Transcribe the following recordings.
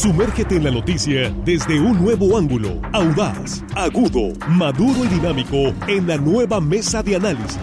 Sumérgete en la noticia desde un nuevo ángulo, audaz, agudo, maduro y dinámico en la nueva mesa de análisis.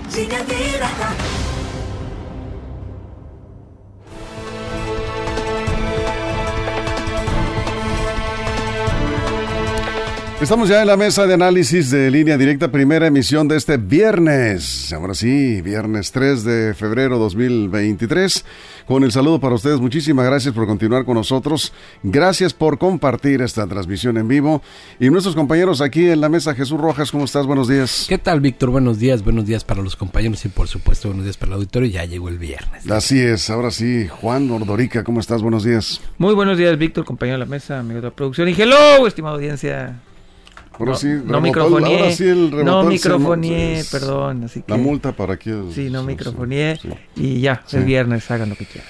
Estamos ya en la mesa de análisis de línea directa, primera emisión de este viernes. Ahora sí, viernes 3 de febrero 2023. Con el saludo para ustedes, muchísimas gracias por continuar con nosotros. Gracias por compartir esta transmisión en vivo. Y nuestros compañeros aquí en la mesa, Jesús Rojas, ¿cómo estás? Buenos días. ¿Qué tal, Víctor? Buenos días, buenos días para los compañeros y por supuesto buenos días para el auditorio. Ya llegó el viernes. Así es, ahora sí, Juan Ordorica, ¿cómo estás? Buenos días. Muy buenos días, Víctor, compañero de la mesa, amigo de la producción. Y hello, estimada audiencia. Ahora no, sí, no ahora sí el no es- perdón, así que La multa para que... sí, no sí, sí. y ya, Sí. el viernes hagan lo que quieran.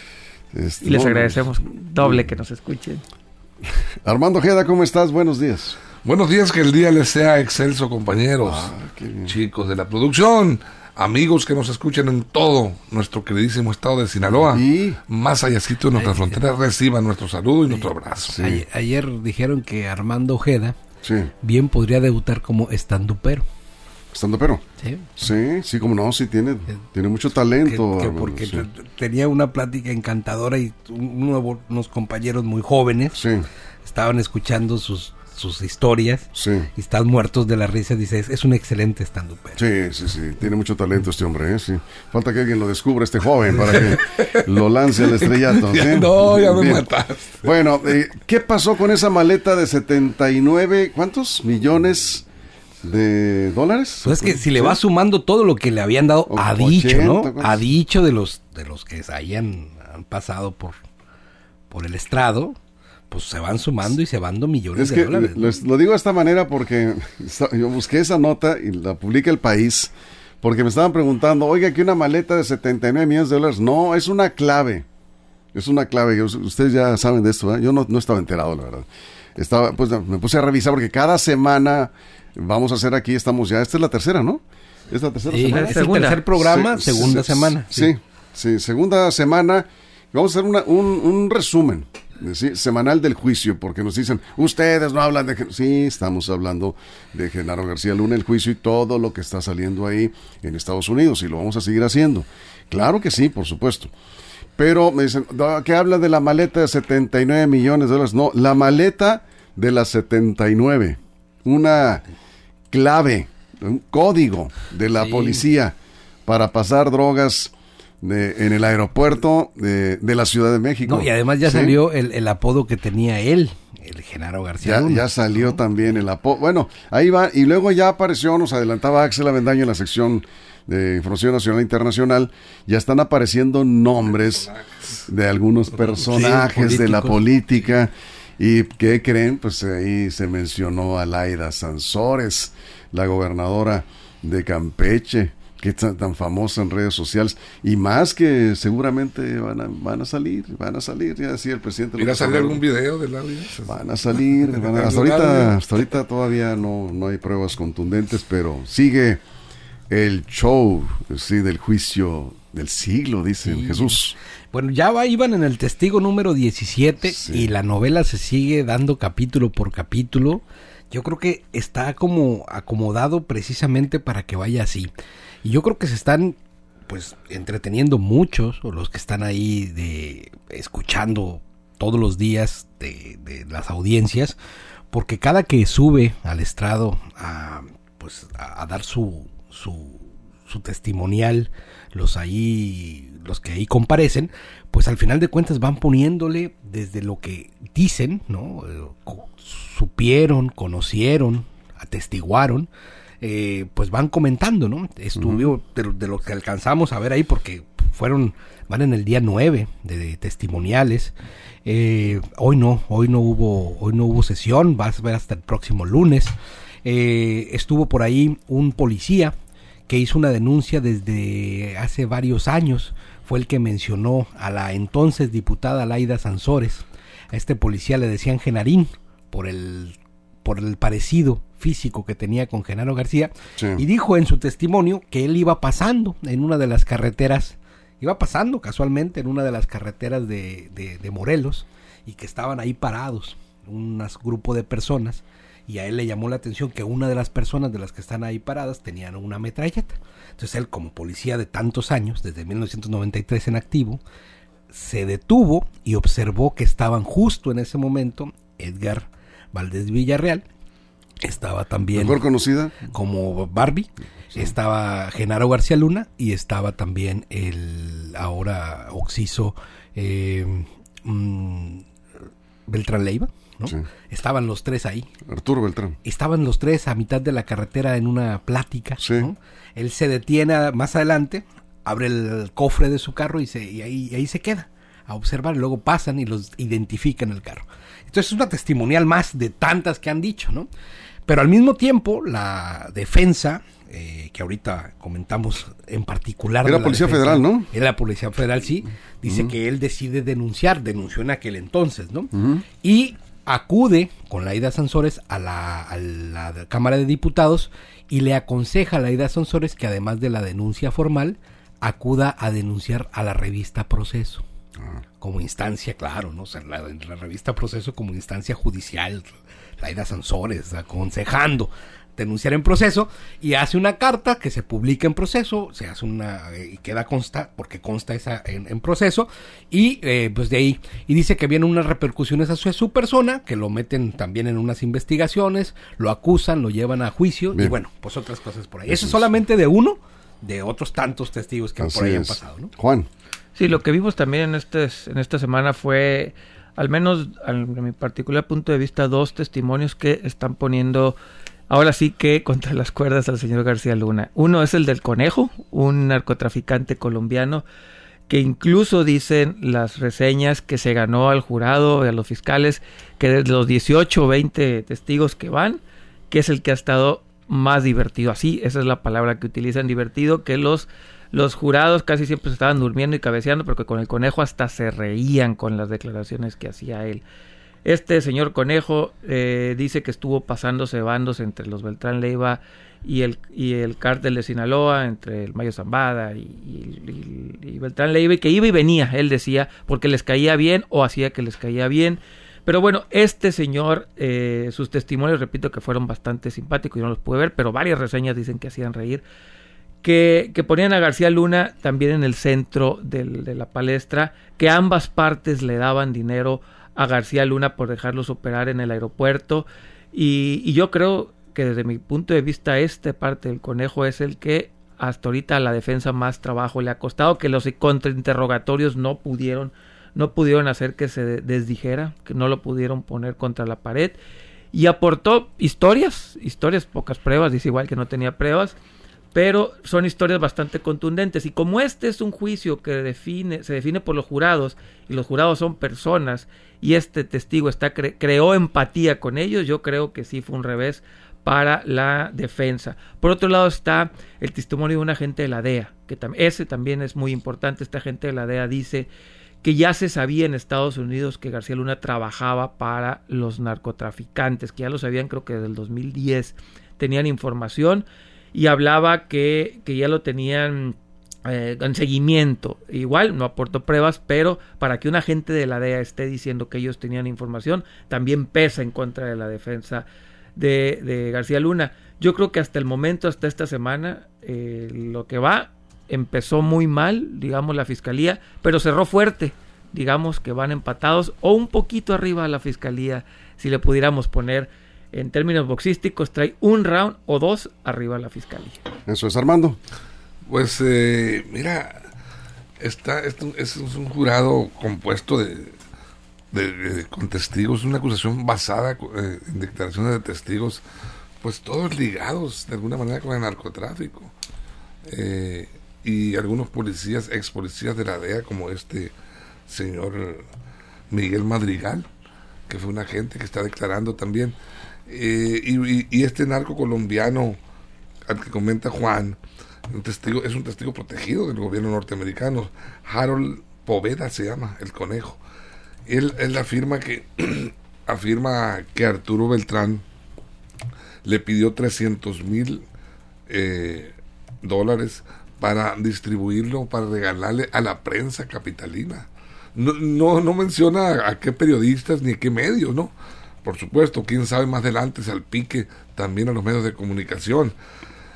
Este, Y les no, agradecemos doble que nos escuchen. Armando Ojeda, ¿cómo estás? Buenos días. Buenos días, que el día les sea excelso, compañeros, Ah, qué bien. chicos de la producción, amigos que nos escuchen en todo nuestro queridísimo estado de Sinaloa. Y Más allácito de nuestras fronteras, reciban nuestro saludo y nuestro abrazo. Sí. Ayer, ayer dijeron que Armando Ojeda sí, bien podría debutar como estandupero. estando pero. ¿sí? Sí, sí, como no, sí tiene, tiene mucho talento. Que- que porque sí. tenía una plática encantadora y un unos compañeros muy jóvenes estaban escuchando sus, sus historias sí, y están muertos de la risa. Dice, es, un excelente estandupero. sí, sí, sí, tiene mucho talento este hombre, ¿eh? Sí. Falta que alguien lo descubra, este joven, para que lo lance al estrellato. ¿sí? No, ya me Bien. mataste. Bueno, eh, ¿qué pasó con esa maleta de 79, ¿cuántos millones de dólares? Pues es que si le va sumando todo lo que le habían dado O a 80, dicho, ¿no? ¿cuántos? A dicho de los de los que se hayan han pasado por por el estrado, pues se van sumando y se van dando millones Es de que dólares. lo digo de esta manera porque yo busqué esa nota y la publica el país porque me estaban preguntando, oiga, que una maleta de 79 millones de dólares. No, es una clave. Es una clave. Ustedes ya saben de esto, ¿eh? Yo no, no estaba enterado, la verdad. Estaba, pues me puse a revisar porque cada semana vamos a hacer aquí, estamos ya, esta es la tercera, ¿no? Es la tercera Sí, semana. es Segunda. el tercer programa, Se- segunda se- semana. Sí, sí, segunda semana. Vamos a hacer una- un, un resumen sí, semanal del juicio, porque nos dicen, ustedes no hablan de... Gen-". Sí, estamos hablando de Genaro García Luna, el juicio y todo lo que está saliendo ahí en Estados Unidos, y lo vamos a seguir haciendo. Claro que sí, por supuesto. Pero me dicen, "No, que habla de la maleta de 79 millones de dólares. No, la maleta de las 79. Una clave, un código de la Sí. policía para pasar drogas de- en el aeropuerto de, de la Ciudad de México. No, y además ya Sí. salió el, el apodo que tenía él, el Genaro García. Ya, ya salió también el apodo. Bueno, ahí va. Y luego ya apareció, nos adelantaba Axel Avendaño en la sección de Información Nacional e Internacional. Ya están apareciendo nombres de algunos personajes de la política. ¿Y qué creen? Pues ahí se mencionó a Laida Sansores, la gobernadora de Campeche, que es tan, famosa en redes sociales. Y más que seguramente van a, van a salir, van a salir, ya decía el presidente. ¿Irá a salir algún video del audio? Van a salir, van a- hasta ¿Algún ahorita, hasta ahorita todavía no, no hay pruebas contundentes, pero sigue el show, sí, del juicio del siglo, dice Sí. Jesús. Bueno, ya va, iban en el testigo número 17 Sí. y la novela se sigue dando capítulo por capítulo. Yo creo que está como acomodado precisamente para que vaya así. Y yo creo que se están pues entreteniendo muchos o los que están ahí de escuchando todos los días de, de las audiencias porque cada que sube al estrado a pues a, dar su, su su testimonial los ahí los que ahí comparecen pues al final de cuentas van poniéndole desde lo que dicen no Eh, supieron conocieron atestiguaron eh, pues van comentando no estuvo de, lo- de lo que alcanzamos a ver ahí porque fueron van en el día 9 de, de testimoniales. Eh, hoy no hoy no hubo hoy no hubo sesión vas a ver hasta el próximo lunes. Eh, estuvo por ahí un policía que hizo una denuncia desde hace varios años. Fue el que mencionó a la entonces diputada Laida Sansores. A este policía le decían Genarín por el, por el parecido físico que tenía con Genaro García. Sí. Y dijo en su testimonio que él iba pasando en una de las carreteras, iba pasando casualmente en una de las carreteras de, de- de Morelos y que estaban ahí parados, un grupo de personas, y a él le llamó la atención que una de las personas de las que están ahí paradas tenían una metralleta. Entonces él, como policía de tantos años, desde 1993 en activo, se detuvo y observó que estaban justo en ese momento Edgar Valdés Villarreal, estaba también Mejor conocida. como Barbie, estaba Genaro García Luna y estaba también el ahora Oxiso eh, mm, Beltrán Leiva, ¿no? Sí. Estaban los tres ahí. Arturo Beltrán. Estaban los tres a mitad de la carretera en una plática. Sí. ¿no? Él se detiene más adelante, abre el cofre de su carro y, se, y ahí, y ahí se queda a observar. Y luego pasan y los identifican el carro. Entonces es una testimonial más de tantas que han dicho, ¿no? Pero al mismo tiempo, la defensa, eh, que ahorita comentamos en particular. Era de la Policía defensa, Federal, ¿no? Era la Policía Federal, sí. Dice que él decide denunciar, denunció en aquel entonces, ¿no? Y acude con Laida Sansores a la, a la Cámara de Diputados y le aconseja a Laida Sansores que además de la denuncia formal, acuda a denunciar a la revista Proceso. Como instancia, claro, ¿no? O sea, la, la revista Proceso como instancia judicial, Laida Sansores aconsejando denunciar en proceso y hace una carta que se publica en proceso, se hace una eh, y queda consta porque consta esa en, en proceso y eh, pues de ahí y dice que vienen unas repercusiones hacia su persona que lo meten también en unas investigaciones, lo acusan, lo llevan a juicio y bueno pues otras cosas por ahí. Eso Eso es. solamente de uno de otros tantos testigos que Así por ahí han pasado, ¿no? Juan. Sí, lo que vimos también en, este, en esta semana fue, al menos de mi particular punto de vista, dos testimonios que están poniendo ahora sí que contra las cuerdas al señor García Luna. Uno es el del conejo, un narcotraficante colombiano que incluso dicen las reseñas que se ganó al jurado y a los fiscales que de los 18 o 20 testigos que van, que es el que ha estado más divertido. Así, esa es la palabra que utilizan, divertido, que los, los jurados casi siempre se estaban durmiendo y cabeceando, porque con el conejo hasta se reían con las declaraciones que hacía él. Este señor Conejo eh, dice que estuvo pasándose bandos entre los Beltrán Leiva y el, y el cártel de Sinaloa, entre el Mayo Zambada y, y- Beltrán Leiva, y que iba y venía, él decía, porque les caía bien o hacía que les caía bien. Pero bueno, este señor, eh, sus testimonios, repito que fueron bastante simpáticos, yo no los pude ver, pero varias reseñas dicen que hacían reír que, ponían a García Luna también en el centro de la palestra, que ambas partes le daban dinero a García Luna por dejarlos operar en el aeropuerto. Y, yo creo que desde mi punto de vista, esta parte del conejo es el que hasta ahorita a la defensa más trabajo le ha costado, que los contrainterrogatorios no pudieron, no pudieron hacer que se desdijera, que no lo pudieron poner contra la pared. Y aportó historias, historias, pocas pruebas, dice igual que no tenía pruebas, pero son historias bastante contundentes. Y como este es un juicio que define, se define por los jurados y los jurados son personas y este testigo está cre- creó empatía con ellos, yo creo que sí fue un revés para la defensa. Por otro lado está el testimonio de un agente de la DEA, que ese también es muy importante, este agente de la DEA dice que ya se sabía en Estados Unidos que García Luna trabajaba para los narcotraficantes, que ya lo sabían creo que desde el 2010 tenían información y hablaba que, que ya lo tenían eh, en seguimiento. Igual no aportó pruebas, pero para que un agente de la DEA esté diciendo que ellos tenían información, también pesa en contra de la defensa de, de García Luna. Yo creo que hasta el momento, hasta esta semana, eh, lo que va empezó muy mal, digamos, la fiscalía, pero cerró fuerte. Digamos que van empatados o un poquito arriba a la fiscalía, si le pudiéramos poner en términos boxísticos, trae un round o dos arriba a la fiscalía. Eso es Armando. Pues eh, mira, está, es, es un jurado compuesto de, de- de- con testigos, una acusación basada eh, en declaraciones de testigos, pues todos ligados de alguna manera con el narcotráfico. Eh, y algunos policías, ex policías de la DEA, como este señor Miguel Madrigal, que fue un agente que está declarando también. Eh, y, este narco colombiano al que comenta Juan, un testigo, es un testigo protegido del gobierno norteamericano. Harold Poveda se llama, el conejo. Él, él afirma que afirma que Arturo Beltrán le pidió 300 mil eh, dólares para distribuirlo, para regalarle a la prensa capitalina. no, no, no menciona a qué periodistas ni a qué medios, ¿no? Por supuesto, quién sabe más adelante salpique también a los medios de comunicación.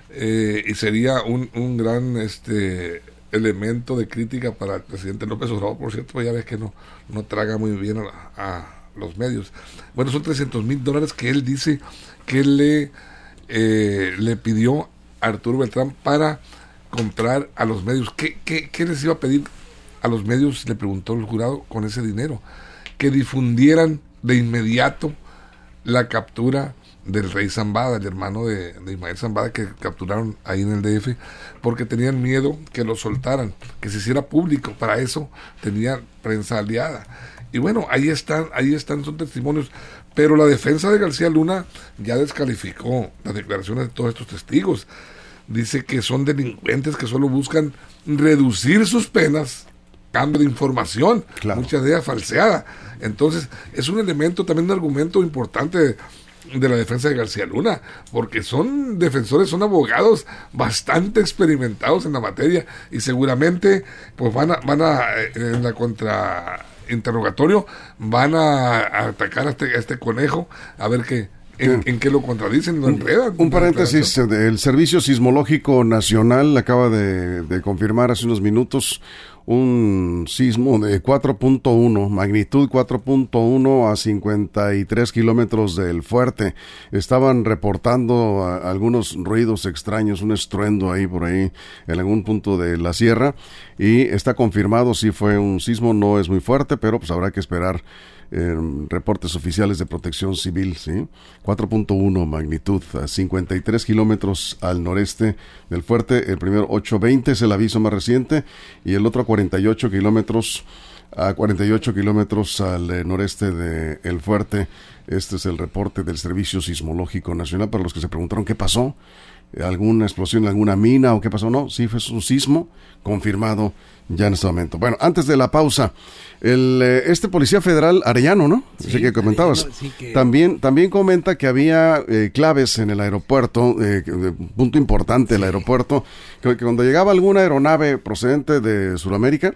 Eh, y sería un, un gran este elemento de crítica para el presidente López Obrador, por cierto, ya ves que no, no traga muy bien a, a los medios. Bueno, son 300 mil dólares que él dice que le, eh, le pidió a Arturo Beltrán para comprar a los medios. ¿Qué, qué, qué les iba a pedir a los medios? Le preguntó el jurado con ese dinero. Que difundieran de inmediato la captura del rey Zambada, el hermano de, de, Ismael Zambada, que capturaron ahí en el DF, porque tenían miedo que lo soltaran, que se hiciera público. Para eso tenían prensa aliada. Y bueno, ahí están, ahí están, son testimonios. Pero la defensa de García Luna ya descalificó las declaraciones de todos estos testigos. Dice que son delincuentes que solo buscan reducir sus penas cambio de información, Claro. muchas de ellas falseada. Entonces, es un elemento, también un argumento importante de, de la defensa de García Luna, porque son defensores, son abogados bastante experimentados en la materia y seguramente pues van a, van a eh, en la contra interrogatorio van a, a atacar a este, a este conejo a ver qué en, en qué lo contradicen, lo enredan. Un paréntesis, eh, el Servicio Sismológico Nacional acaba de, de confirmar hace unos minutos un sismo de 4.1, magnitud 4.1 a 53 kilómetros del fuerte. Estaban reportando algunos ruidos extraños, un estruendo ahí por ahí en algún punto de la sierra y está confirmado si fue un sismo, no es muy fuerte, pero pues habrá que esperar eh, reportes oficiales de protección civil, ¿sí? 4.1 magnitud, a 53 kilómetros al noreste del fuerte. El primero 820 es el aviso más reciente y el otro 48 kilómetros a 48 kilómetros al eh, noreste de El Fuerte. Este es el reporte del Servicio Sismológico Nacional para los que se preguntaron qué pasó, alguna explosión en alguna mina o qué pasó. No, sí fue un sismo confirmado ya en este momento. Bueno, antes de la pausa, el, eh, este policía federal Arellano, ¿no? Sí, que comentabas. Arellano, sí que- También, también comenta que había eh, claves en el aeropuerto, eh, punto importante del aeropuerto, que, que cuando llegaba alguna aeronave procedente de Sudamérica,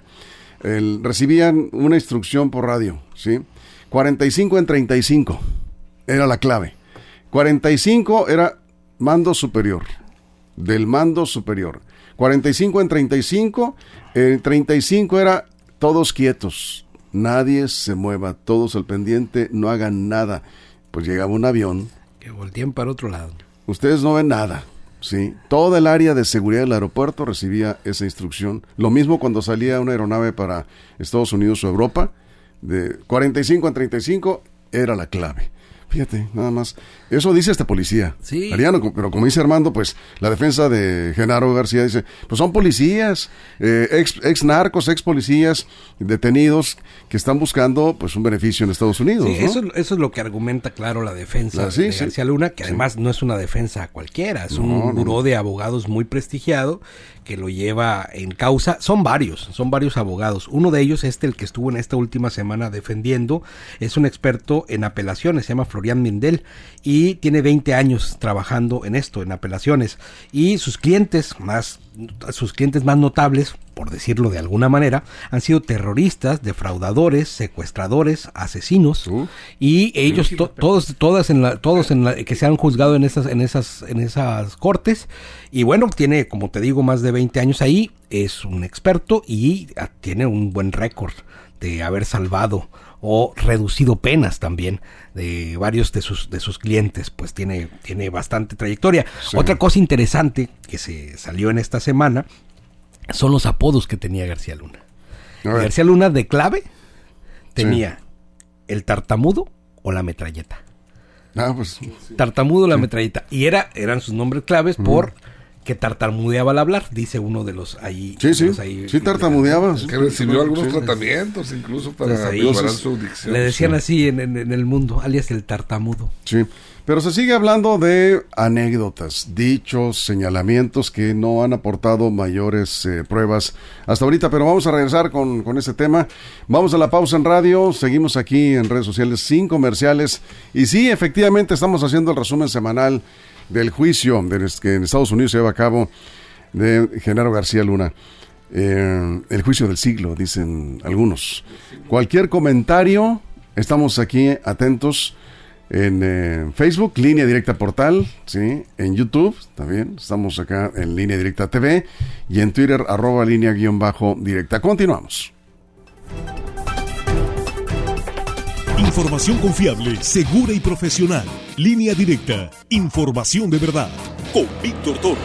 el- recibían una instrucción por radio, ¿sí? 45 en 35 era la clave. 45 era mando superior, del mando superior. 45 en 35, el 35 era todos quietos, nadie se mueva, todos al pendiente, no hagan nada. Pues llegaba un avión, Que volteen para otro lado. ustedes no ven nada. Sí, toda el área de seguridad del aeropuerto recibía esa instrucción. Lo mismo cuando salía una aeronave para Estados Unidos o Europa, de 45 a 35 era la clave. Fíjate, nada más. Eso dice este policía. Sí. Ariano, pero como dice Armando, pues la defensa de Genaro García dice, pues son policías, eh, ex, ex narcos, ex policías detenidos que están buscando pues un beneficio en Estados Unidos. Sí, ¿no? eso, eso es lo que argumenta, claro, la defensa Ah, sí, de sí. García Luna, que además no es una defensa cualquiera, es No, un no, buró de abogados muy prestigiado que lo lleva en causa. Son varios, son varios abogados. Uno de ellos, este, el que estuvo en esta última semana defendiendo, es un experto en apelaciones, se llama Florian Mendel, y tiene 20 años trabajando en esto, en apelaciones. Y sus clientes más, sus clientes más notables, por decirlo de alguna manera, han sido terroristas, defraudadores, secuestradores, asesinos Uh. y ellos to- todos todas en la, todos en la, que se han juzgado en esas en esas en esas cortes y bueno tiene como te digo más de 20 años ahí es un experto y ah, tiene un buen récord de haber salvado o reducido penas también de varios de sus de sus clientes pues tiene tiene bastante trayectoria Sí. otra cosa interesante que se salió en esta semana son los apodos que tenía García Luna. García Luna de clave tenía el tartamudo o la metralleta. Ah, pues Tartamudo o la metralleta. Y era, eran sus nombres claves por que tartamudeaba al hablar, dice uno de los ahí. sí, sí, los ahí- sí tartamudeaba. Que recibió algunos Sí. tratamientos incluso para ahí- mejorar su dicción. Le decían así en, en- en el mundo, alias el tartamudo. Sí, pero se sigue hablando de anécdotas, dichos, señalamientos que no han aportado mayores eh, pruebas hasta ahorita, pero vamos a regresar con, con ese tema. Vamos a la pausa en radio, seguimos aquí en redes sociales sin comerciales y sí, efectivamente estamos haciendo el resumen semanal del juicio del- que en Estados Unidos se lleva a cabo de Genaro García Luna. eh, el juicio del siglo, dicen algunos. Cualquier comentario, estamos aquí atentos en eh, Facebook, Línea Directa Portal, ¿sí? en YouTube también, estamos acá en Línea Directa TV y en Twitter, arroba línea guion bajo directa. Continuamos. Información confiable, segura y profesional. Línea directa. Información de verdad. Con Víctor Toro.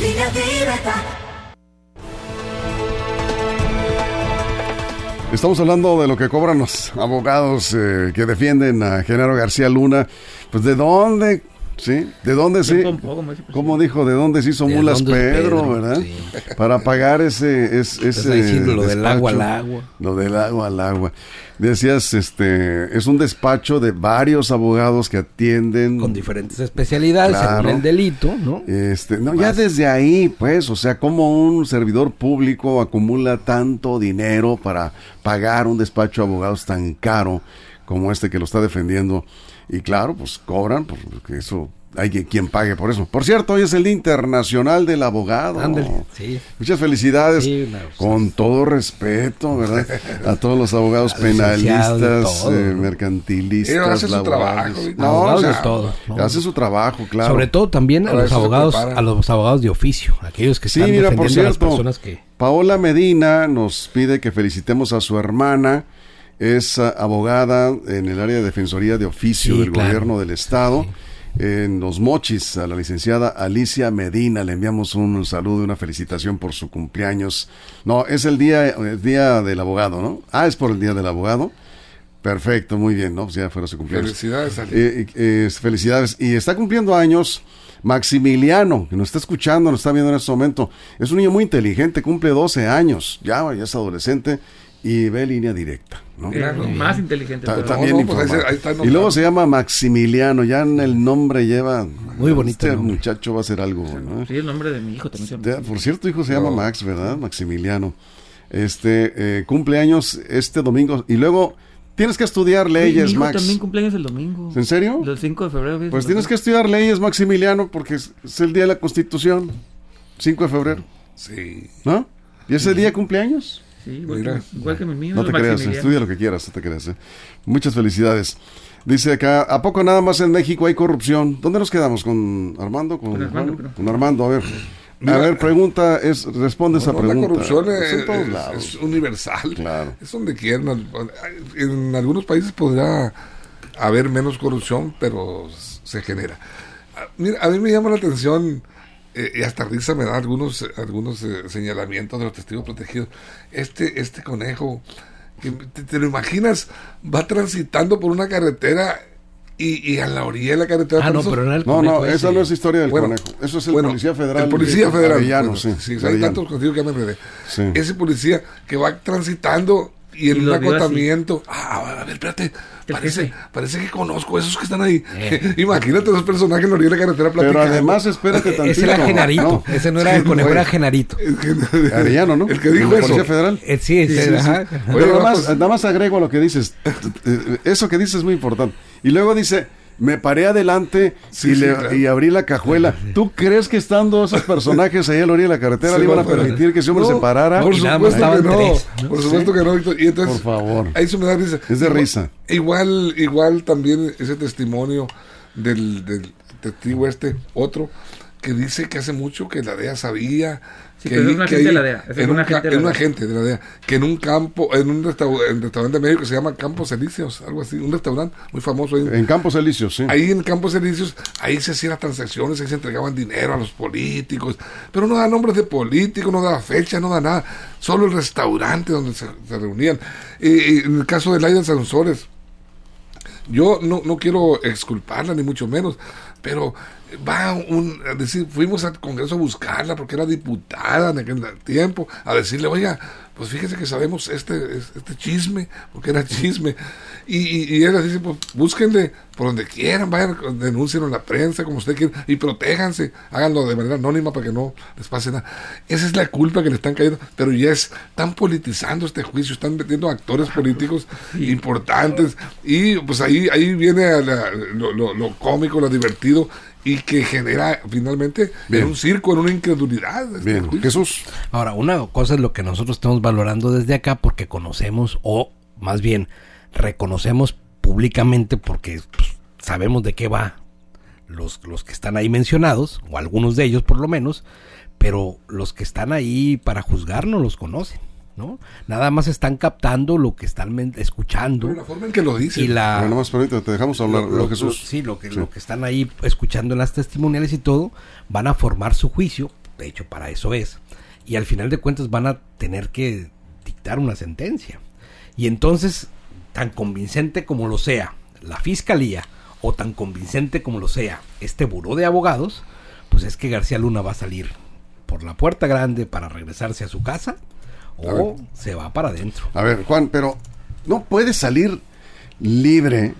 Línea directa. Estamos hablando de lo que cobran los abogados eh, que defienden a Genaro García Luna. Pues de dónde, ¿sí? ¿De dónde dice, pues, ¿Cómo dijo? ¿De dónde se hizo ¿De mulas Pedro, Pedro? verdad? Sí. Para pagar ese, es- ese diciendo lo del agua al agua. Lo del agua al agua. Decías, este, es un despacho de varios abogados que atienden. Con diferentes especialidades Claro. según el delito, ¿no? Este, no, ya desde ahí, pues, o sea, como un servidor público acumula tanto dinero para pagar un despacho de abogados tan caro como este que lo está defendiendo. Y claro, pues cobran, porque eso hay que- quien pague por eso. Por cierto, hoy es el Día Internacional del Abogado. Ándale, sí. Muchas felicidades. Sí, con todo respeto, ¿verdad? A todos los abogados penalistas, todo, eh, mercantilistas. Ellos hacen su trabajo. No, Abogados o de sea, todo, ¿no? Hace su trabajo, claro. Sobre todo también a los abogados, a los abogados de oficio, aquellos que Sí, están mira, por defendiendo a las personas que Paola Medina nos pide que felicitemos a su hermana. Es ah, abogada en el área de defensoría de oficio Sí, del claro. gobierno del estado. En Los Mochis, a la licenciada Alicia Medina, le enviamos un saludo y una felicitación por su cumpleaños. No, es el día, el día del abogado, ¿no? Ah, es por el día del abogado. Perfecto, muy bien, ¿no? Pues ya fuera su cumpleaños. Felicidades, Ali. Eh, eh, felicidades. Y está cumpliendo años Maximiliano, que nos está escuchando, nos está viendo en este momento. Es un niño muy inteligente, cumple 12 años, ya, ya es adolescente y ve línea directa. ¿no? más inteligente. Ta- pero- también no, pues ahí informado. se- ahí está y luego se llama Maximiliano, ya en el nombre lleva... Muy bonito Este nombre. muchacho va a ser algo, ¿no? Sí, el nombre de mi hijo también se llama. Por cierto, hijo se llama. Max, ¿verdad? Maximiliano. Este, eh, cumpleaños este domingo. Y luego, tienes que estudiar Sí, mi leyes, hijo Max. también cumpleaños el domingo. ¿En serio? El 5 de febrero. Pues tienes que estudiar leyes, Maximiliano, porque es, es el día de la Constitución, 5 de febrero, Sí. ¿no? ¿Y ese día cumpleaños? Sí, igual, Mira. que, igual que mi mío. No te creas, estudia lo que quieras, no te creas. ¿eh? Muchas felicidades. Dice acá, ¿a poco nada más en México hay corrupción? ¿Dónde nos quedamos? ¿Con Armando? ¿Con, Con Armando. Con a ver. Mira, a ver, pregunta, es, responde esa No, la pregunta. corrupción Es es, en todos es- lados. es universal. Claro. Es donde quieran. En algunos países podrá haber menos corrupción, pero se genera. Ah, Mira, a mí me llama la atención, eh, y hasta risa me da algunos, algunos eh, señalamientos de los testigos protegidos. Este, este conejo, que te, te lo imaginas, va transitando por una carretera y, y a la orilla de la carretera. Ah, no, pero no era el No, no, conejo esa no es historia del Bueno, conejo. Eso es el bueno, policía federal. El policía de federal. Arellano, bueno, sí. sí, hay tantos contigo que me enredé. Sí. Ese policía que va transitando y en Y un acotamiento. Ah, a ver, espérate. El Parece, parece que conozco a esos que están ahí. Eh. Imagínate esos personajes en la orilla de la carretera Pero además, espérate tantito. Ese era Genarito, ¿no? ese no era el Sí, conejo, güey. era Genarito. Es que- Arellano, ¿no? El que dijo ¿El eso. policía federal? Eh, sí, ese Sí. Pero nada, no, más, nada más agrego a lo que dices. Eh, Eso que dices es muy importante. Y luego dice, me paré adelante Sí, y, sí, le- claro. y abrí la cajuela. ¿Tú crees que estando esos personajes ahí a la orilla de la carretera Se le iban a permitir que ese hombre No, se parara? Por supuesto que no. tres, ¿no? Por supuesto que no, Víctor. Y entonces, Por favor. Ahí se me da risa. Es de Igual- risa. Igual, igual también ese testimonio del, del testigo este, otro, que dice que hace mucho que la DEA sabía. Sí, que pero ahí- es un que de ahí- la DEA, es En un un, agente ca- de la DEA. agente de la DEA. Que en un campo, en un restau- en restaurante medio que se llama Campos Elíseos, algo así, un restaurante muy famoso ahí. En Campos Elíseos, sí. Ahí en Campos Elíseos, ahí se hacían las transacciones, ahí se entregaban dinero a los políticos, pero no da nombres de políticos, no da fecha, no da nada, solo el restaurante donde se, se reunían. Y, y en el caso de Laida Sansores, yo no, no quiero exculparla, ni mucho menos, pero va un, a decir, fuimos al Congreso a buscarla porque era diputada en aquel tiempo, a decirle, oiga, pues fíjese que sabemos este, este chisme, porque era chisme, y, y, y ella dice, pues búsquenle por donde quieran, vayan, denuncien en la prensa, como usted quiera, y protéjanse, háganlo de manera anónima para que no les pase nada. Esa es la culpa que le están cayendo, pero ya es, están politizando este juicio, están metiendo actores políticos importantes, y pues ahí, ahí viene a la- lo, lo- lo cómico, lo divertido, y que genera finalmente Bien. en un circo, en una incredulidad. este Bien, juicio. Jesús. Ahora, una cosa es lo que nosotros estamos valorando desde acá porque conocemos o más bien reconocemos públicamente porque pues, sabemos de qué va los, los que están ahí mencionados, o algunos de ellos por lo menos, pero los que están ahí para juzgar no los conocen, ¿no? Nada más están captando lo que están escuchando Pero la forma en que lo dice. y la... Bueno, nomás permíteme, te dejamos hablar, lo- ¿no, lo- Jesús. lo- sí, lo que, Sí. lo que están ahí escuchando en las testimoniales y todo, van a formar su juicio, de hecho para eso es, y al final de cuentas van a tener que dictar una sentencia. Y entonces, tan convincente como lo sea la fiscalía, o tan convincente como lo sea este buró de abogados, pues es que García Luna va a salir por la puerta grande para regresarse a su casa, O se va para adentro. A ver, Juan, pero no puede salir libre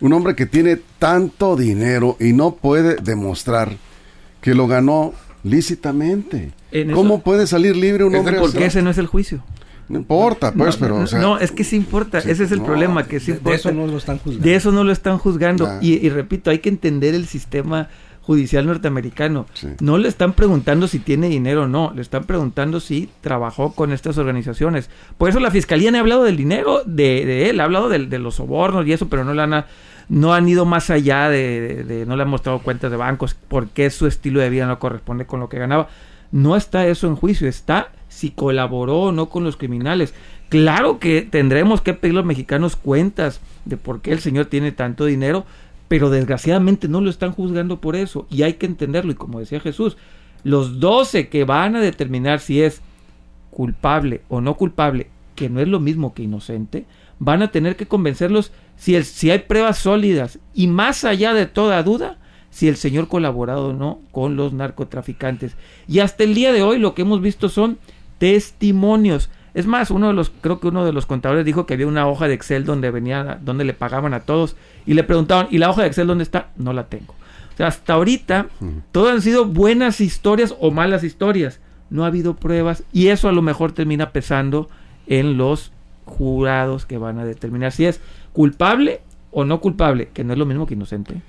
un hombre que tiene tanto dinero y no puede demostrar que lo ganó lícitamente. Eso- ¿Cómo puede salir libre un hombre? Porque ese no es el juicio. No importa, pues, pero... no, o sea, no, es que sí importa, sí, ese es el no, problema, que sí De, eso no lo están juzgando. De eso no lo están juzgando. Y repito, hay que entender el sistema judicial norteamericano. Sí. No le están preguntando si tiene dinero o no, le están preguntando si trabajó con estas organizaciones. Por eso la fiscalía no ha hablado del dinero de, de él, ha hablado del- de, los sobornos y eso, pero no le han, no han ido más allá de, de- de- no le han mostrado cuentas de bancos, por qué su estilo de vida no corresponde con lo que ganaba. No está eso en juicio, está si colaboró o no con los criminales. Claro que tendremos que pedir los mexicanos cuentas de por qué el señor tiene tanto dinero, pero desgraciadamente no lo están juzgando por eso y hay que entenderlo y como decía Jesús, los 12 que van a determinar si es culpable o no culpable, que no es lo mismo que inocente, van a tener que convencerlos si, el, si hay pruebas sólidas y más allá de toda duda, si el señor colaborado o no con los narcotraficantes. Y hasta el día de hoy lo que hemos visto son testimonios. Es más, uno de los, creo que uno de los contadores dijo que había una hoja de Excel donde venía, donde le pagaban a todos y le preguntaban, ¿y la hoja de Excel dónde está? No la tengo. O sea, hasta ahorita, todas han sido buenas historias o malas historias. No ha habido pruebas y eso a lo mejor termina pesando en los jurados que van a determinar si es culpable o no culpable, que no es lo mismo que inocente.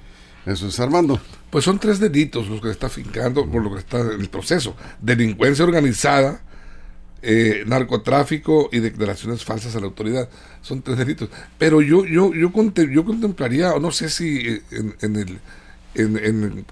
Eso es Armando. Pues son tres delitos los que está fincando por lo que está en el proceso. Delincuencia organizada, eh, narcotráfico y declaraciones falsas a la autoridad. Son tres delitos. Pero yo yo yo, conte- yo contemplaría, o no sé si eh, en, en el en, en el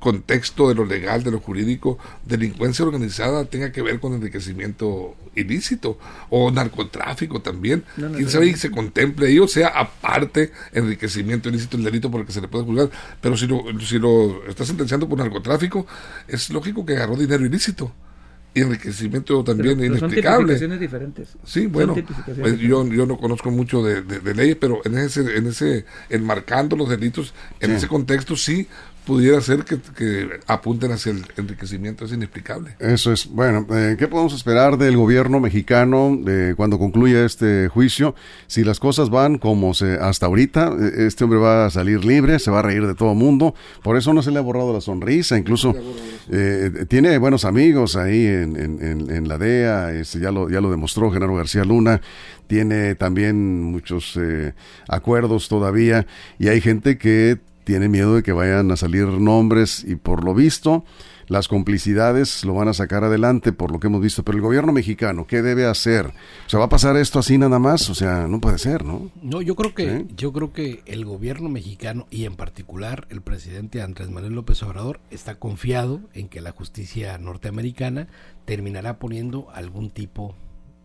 contexto de lo legal, de lo jurídico, delincuencia organizada tenga que ver con enriquecimiento ilícito o narcotráfico también. No Quién sabe y se contemple ahí, o sea, aparte enriquecimiento ilícito el delito por el que se le puede juzgar. Pero si lo, si lo está sentenciando por narcotráfico, es lógico que agarró dinero ilícito. Y enriquecimiento también Pero- pero son inexplicable. tipificaciones diferentes. Sí, Son bueno, pues yo, yo no conozco mucho de, de, de leyes, pero en ese, en ese, enmarcando los delitos, en Sí. ese contexto sí pudiera ser que, que apunten hacia el enriquecimiento, es inexplicable. Eso es. Bueno, eh, ¿qué podemos esperar del gobierno mexicano eh, cuando concluya este juicio? Si las cosas van como se hasta ahorita, eh, este hombre va a salir libre, se va a reír de todo mundo. Por eso no se le ha borrado la sonrisa. Incluso eh, tiene buenos amigos ahí en, en- en- en la DEA. este, ya, lo, ya lo demostró Genaro García Luna. Tiene también muchos eh, acuerdos todavía. Y hay gente que tiene miedo de que vayan a salir nombres y por lo visto las complicidades lo van a sacar adelante por lo que hemos visto. Pero el gobierno mexicano, ¿qué debe hacer? O sea, ¿va a pasar esto así nada más? O sea, no puede ser, ¿no? No, yo creo que yo creo que el gobierno mexicano y en particular el presidente Andrés Manuel López Obrador está confiado en que la justicia norteamericana terminará poniendo algún tipo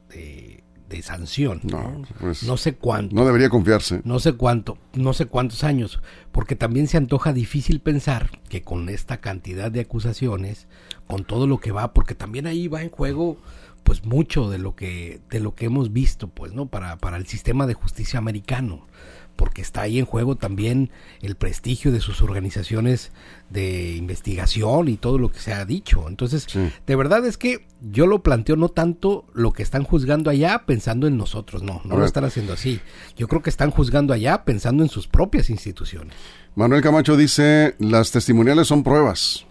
de, de sanción. No, ¿no? pues, No sé cuánto. No debería confiarse. No sé cuánto, no sé cuántos años, porque también se antoja difícil pensar que con esta cantidad de acusaciones, con todo lo que va, porque también ahí va en juego pues mucho de lo que de lo que hemos visto, pues, ¿no? Para para el sistema de justicia americano, porque está ahí en juego también el prestigio de sus organizaciones de investigación y todo lo que se ha dicho. Entonces, Sí. de verdad es que yo lo planteo no tanto lo que están juzgando allá pensando en nosotros, no, no lo están haciendo así. Yo creo que están juzgando allá pensando en sus propias instituciones. Manuel Camacho dice, las testimoniales son pruebas.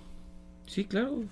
Sí, claro.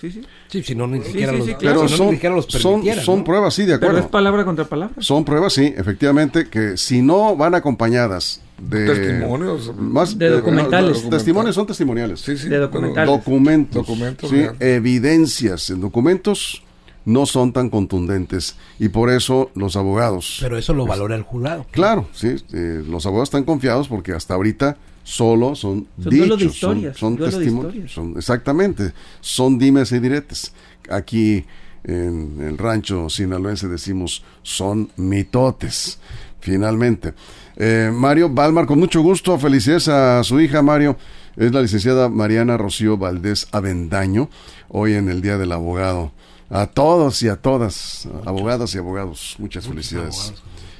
Sí, sí. Sí, si no ni siquiera los, sí, claro. Pero si no, son, ni siquiera los son, son ¿no? pruebas, sí, de Pero acuerdo. es palabra contra palabra. Son pruebas, sí, efectivamente, que si no van acompañadas de Testimonios. más De documentales. no, testimonios son testimoniales. Sí, sí. De documentales. documentos, Documentos, sí, evidencias en documentos no son tan contundentes y por eso los abogados Pero eso lo valora el jurado. Claro, sí, eh, los abogados están confiados porque hasta ahorita solo son, Son dichos, son- son, testimonios, son- exactamente, son dimes y diretes. Aquí en el rancho sinaloense decimos son mitotes, finalmente. Eh, Mario Balmar, con mucho gusto, felicidades a su hija Mario, es la licenciada Mariana Rocío Valdés Avendaño, hoy en el Día del Abogado. A todos y a todas, abogadas y abogados, muchas felicidades.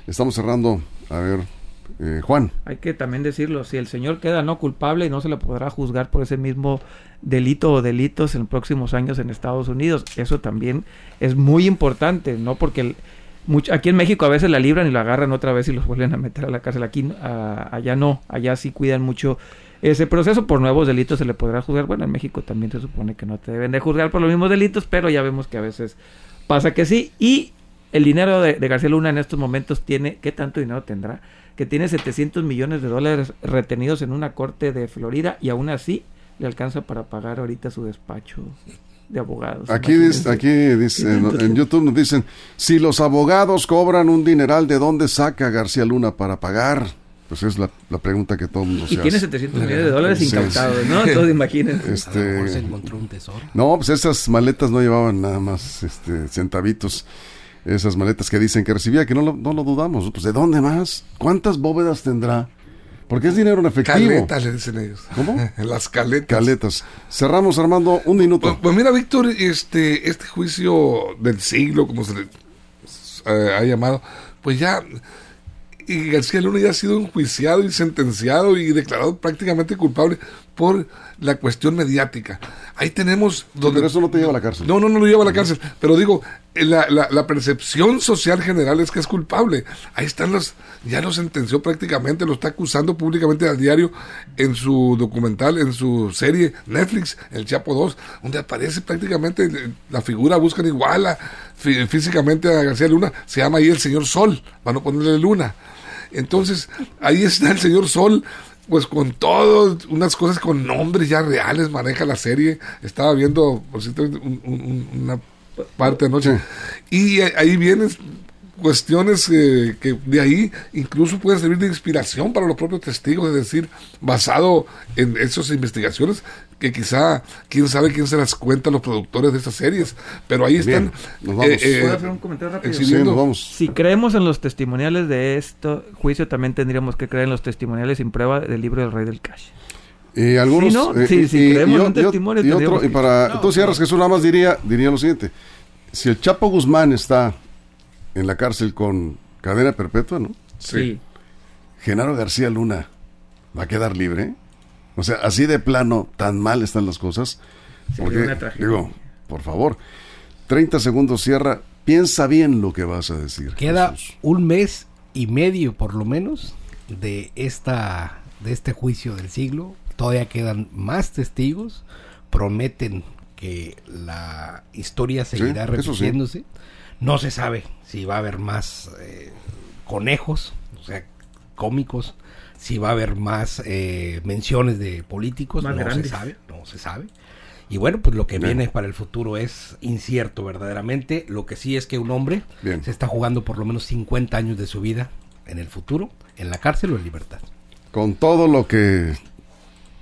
Estamos cerrando, a ver, eh, Juan. Hay que también decirlo, si el señor queda no culpable, no se le podrá juzgar por ese mismo delito o delitos en próximos años en Estados Unidos. Eso también es muy importante, ¿no? Porque aquí en México a veces la libran y la agarran otra vez y los vuelven a meter a la cárcel. Aquí, allá no, allá sí cuidan mucho ese proceso. Por nuevos delitos se le podrá juzgar. Bueno, en México también se supone que no te deben de juzgar por los mismos delitos, pero ya vemos que a veces pasa que sí. Y el dinero de, de García Luna en estos momentos tiene, ¿qué tanto dinero tendrá? Que tiene 700 millones de dólares retenidos en una corte de Florida y aún así le alcanza para pagar ahorita su despacho de abogados. Aquí dice, aquí dice, en, en YouTube nos dicen, si los abogados cobran un dineral, ¿de dónde saca García Luna para pagar? Pues es la, la pregunta que todo el mundo Y se tiene hace. 700 millones de dólares Sí, incautados, ¿no? Entonces imagínense. A lo mejor se Este, encontró un tesoro. no, pues esas maletas no llevaban nada más este, centavitos. Esas maletas que dicen que recibía, que no lo, no lo dudamos. Pues ¿de dónde más? ¿Cuántas bóvedas tendrá? Porque es dinero en efectivo. Caletas le dicen ellos. ¿Cómo? Las caletas. Caletas. Cerramos, Armando, un minuto. Pues, pues mira, Víctor, este, este juicio del siglo, como se le eh, ha llamado, pues ya y García Luna ya ha sido enjuiciado y sentenciado y declarado prácticamente culpable por la cuestión mediática. Ahí tenemos donde Pero eso no te lleva a la cárcel. no, no, no lo lleva a la cárcel. Pero digo, eh, la, la, la percepción social general es que es culpable. Ahí están los, ya lo sentenció prácticamente, lo está acusando públicamente al diario en su documental, en su serie Netflix, El Chapo 2, donde aparece prácticamente eh, la figura, buscan igual a, fí- físicamente a García Luna, se llama ahí el señor Sol, para no ponerle Luna. Entonces, ahí está el señor Sol, pues con todo, unas cosas con nombres ya reales, maneja la serie. Estaba viendo, por cierto, un- un- un- una parte anoche. Y ahí vienen cuestiones eh, que de ahí incluso pueden servir de inspiración para los propios testigos, es decir, basado en esas investigaciones que quizá, quién sabe quién se las cuenta los productores de estas series, pero ahí Bien, están nos vamos. ¿Puedo hacer un comentario rápido? Sí, exhibiendo- nos vamos. Si creemos en los testimoniales de este juicio, también tendríamos que creer en los testimoniales sin prueba del libro del Rey del Cash. Y algunos. Sí, ¿no? eh, Sí, y- si y- creemos y en un testimonio, y otro, y para. tú cierras, Jesús, nada más diría, diría lo siguiente: si el Chapo Guzmán está en la cárcel con cadena perpetua, ¿no? Sí. Genaro García Luna va a quedar libre. O sea, así de plano, tan mal están las cosas. Porque, una tragedia. digo, por favor, 30 segundos cierra. Piensa bien lo que vas a decir. Queda Jesús. un mes y medio por lo menos de esta de este juicio del siglo. Todavía quedan más testigos. Prometen que la historia seguirá sí. repitiéndose. No se sabe si va a haber más eh, conejos, o sea, cómicos, si va a haber más eh, menciones de políticos, Más no grandes. se sabe, no se sabe. Y bueno, pues lo que Bien. viene para el futuro es incierto verdaderamente. Lo que sí es que un hombre Bien. se está jugando por lo menos 50 años de su vida en el futuro, en la cárcel o en libertad. Con todo lo que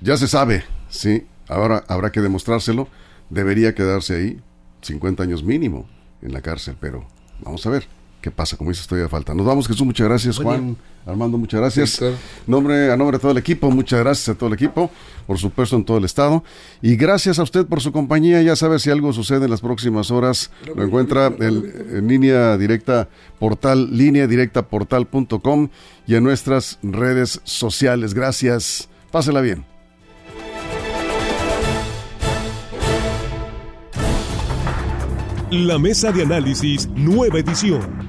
ya se sabe, sí, ahora habrá que demostrárselo. Debería quedarse ahí 50 años mínimo en la cárcel, pero vamos a ver qué pasa. Como dices, todavía falta. Nos vamos, Jesús, muchas gracias. Buen Juan, Armando, muchas gracias. Nombre, a nombre de todo el equipo, muchas gracias a todo el equipo, por supuesto en todo el estado. Y gracias a usted por su compañía. Ya sabe si algo sucede en las próximas horas, lo encuentra en, en línea directa portal, línea directa portal.com y en nuestras redes sociales. Gracias. Pásela bien. La mesa de análisis, nueva edición.